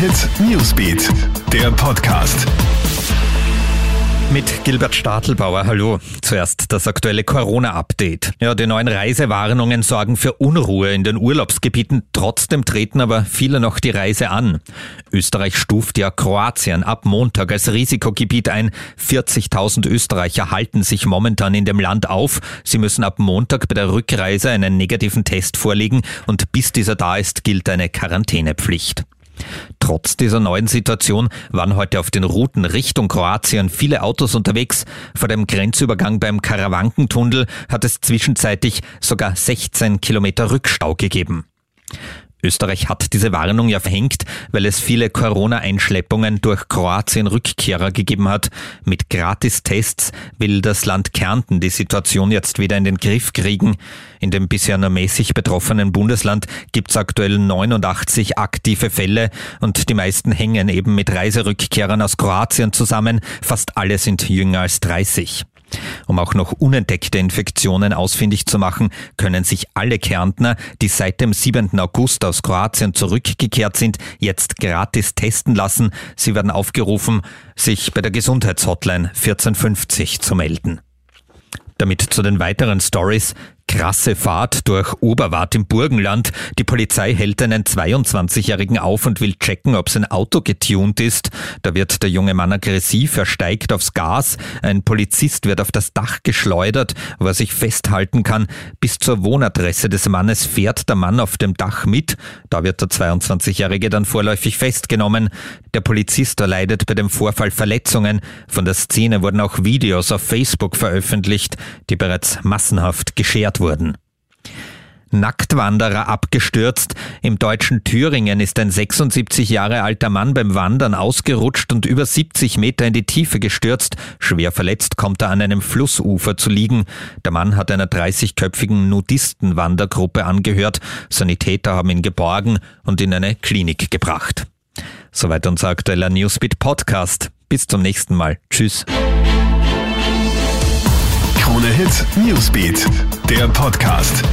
Hit Newsbeat, der Podcast. Mit Gilbert Stadelbauer, hallo. Zuerst das aktuelle Corona-Update. Ja, die neuen Reisewarnungen sorgen für Unruhe in den Urlaubsgebieten. Trotzdem treten aber viele noch die Reise an. Österreich stuft ja Kroatien ab Montag als Risikogebiet ein. 40.000 Österreicher halten sich momentan in dem Land auf. Sie müssen ab Montag bei der Rückreise einen negativen Test vorlegen und bis dieser da ist, gilt eine Quarantänepflicht. Trotz dieser neuen Situation waren heute auf den Routen Richtung Kroatien viele Autos unterwegs. Vor dem Grenzübergang beim Karawankentunnel hat es zwischenzeitlich sogar 16 Kilometer Rückstau gegeben. Österreich hat diese Warnung ja verhängt, weil es viele Corona-Einschleppungen durch Kroatien-Rückkehrer gegeben hat. Mit Gratistests will das Land Kärnten die Situation jetzt wieder in den Griff kriegen. In dem bisher nur mäßig betroffenen Bundesland gibt es aktuell 89 aktive Fälle und die meisten hängen eben mit Reiserückkehrern aus Kroatien zusammen. Fast alle sind jünger als 30. Um auch noch unentdeckte Infektionen ausfindig zu machen, können sich alle Kärntner, die seit dem 7. August aus Kroatien zurückgekehrt sind, jetzt gratis testen lassen. Sie werden aufgerufen, sich bei der Gesundheitshotline 1450 zu melden. Damit zu den weiteren Stories. Krasse Fahrt durch Oberwart im Burgenland. Die Polizei hält einen 22-Jährigen auf und will checken, ob sein Auto getunt ist. Da wird der junge Mann aggressiv, er steigt aufs Gas. Ein Polizist wird auf das Dach geschleudert, wo er sich festhalten kann. Bis zur Wohnadresse des Mannes fährt der Mann auf dem Dach mit. Da wird der 22-Jährige dann vorläufig festgenommen. Der Polizist erleidet bei dem Vorfall Verletzungen. Von der Szene wurden auch Videos auf Facebook veröffentlicht, die bereits massenhaft geschert wurden. Nacktwanderer abgestürzt. Im deutschen Thüringen ist ein 76 Jahre alter Mann beim Wandern ausgerutscht und über 70 Meter in die Tiefe gestürzt. Schwer verletzt kommt er an einem Flussufer zu liegen. Der Mann hat einer 30-köpfigen Nudistenwandergruppe angehört. Sanitäter haben ihn geborgen und in eine Klinik gebracht. Soweit unser aktueller Newsbeat Podcast. Bis zum nächsten Mal. Tschüss. Krone Hit Newsbeat, der Podcast.